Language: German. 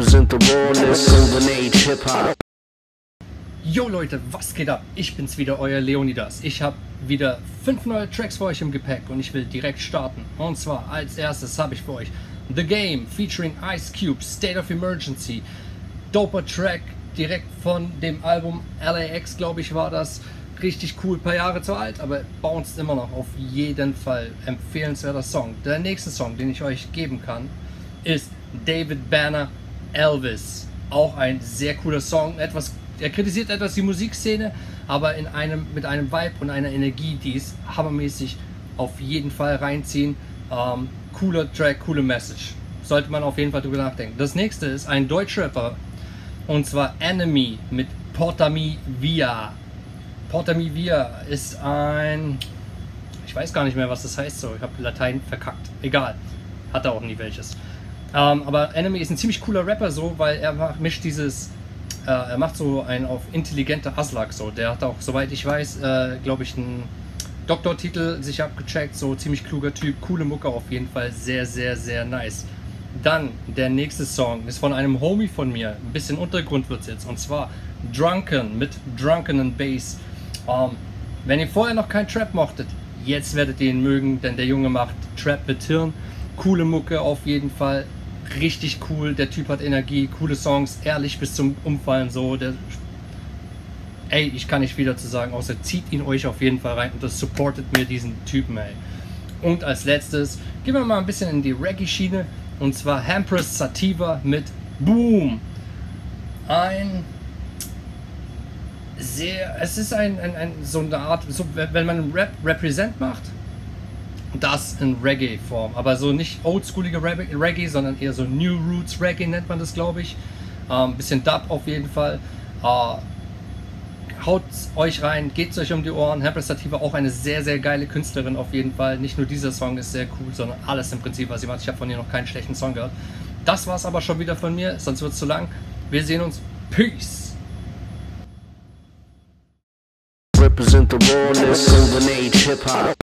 Represent the rawness, golden age hip hop. Yo Leute, was geht ab? Ich bin's wieder, euer Leonidas. Ich habe wieder fünf neue Tracks für euch im Gepäck und ich will direkt starten. Und zwar als erstes habe ich für euch The Game featuring Ice Cube, State of Emergency. Doper Track direkt von dem Album LAX, glaube ich, war das. Richtig cool, paar Jahre zu alt, aber bounced immer noch auf jeden Fall. Empfehlenswerter Song. Der nächste Song, den ich euch geben kann, ist David Banner Elvis. Auch ein sehr cooler Song. Etwas, er kritisiert etwas die Musikszene, aber in einem, mit einem Vibe und einer Energie, die ist hammermäßig auf jeden Fall reinziehen. Ähm, cooler Track, coole Message. Sollte man auf jeden Fall drüber nachdenken. Das nächste ist ein Deutschrapper und zwar Enemy mit Portami Via. Portami Via ist ein. Ich weiß gar nicht mehr, was das heißt so. Ich habe Latein verkackt. Egal. Hat er auch nie welches. Ähm, aber Enemy ist ein ziemlich cooler Rapper so, weil er mischt dieses. Äh, er macht so einen auf intelligente Aslak so. Der hat auch, soweit ich weiß, äh, glaube ich, einen Doktortitel sich abgecheckt. So ziemlich kluger Typ. Coole Mucke auf jeden Fall. Sehr, sehr, sehr nice. Dann der nächste Song ist von einem Homie von mir. Ein bisschen Untergrund wird es jetzt. Und zwar Drunken mit Drunken Bass. Ähm, wenn ihr vorher noch kein Trap mochtet, jetzt werdet ihr ihn mögen, denn der Junge macht Trap mit Hirn. Coole Mucke auf jeden Fall. Richtig cool. Der Typ hat Energie, coole Songs, ehrlich bis zum Umfallen so. Der ey, ich kann nicht viel dazu sagen, außer zieht ihn euch auf jeden Fall rein und das supportet mir diesen Typen, ey. Und als letztes gehen wir mal ein bisschen in die Reggae-Schiene und zwar Hampress Sativa mit Boom. Ein sehr, es ist ein, ein, ein so eine Art, so, wenn man Rap Represent macht, das in Reggae-Form, aber so nicht oldschoolige Reggae, sondern eher so New Roots Reggae nennt man das, glaube ich. Ähm, bisschen Dub auf jeden Fall. Äh, haut euch rein, geht euch um die Ohren. Hampress Sativa auch eine sehr, sehr geile Künstlerin auf jeden Fall. Nicht nur dieser Song ist sehr cool, sondern alles im Prinzip, was sie macht. Ich habe von ihr noch keinen schlechten Song gehört. Das war's aber schon wieder von mir, sonst wird es zu lang. Wir sehen uns. Peace! Represent the rawness, golden age hip hop.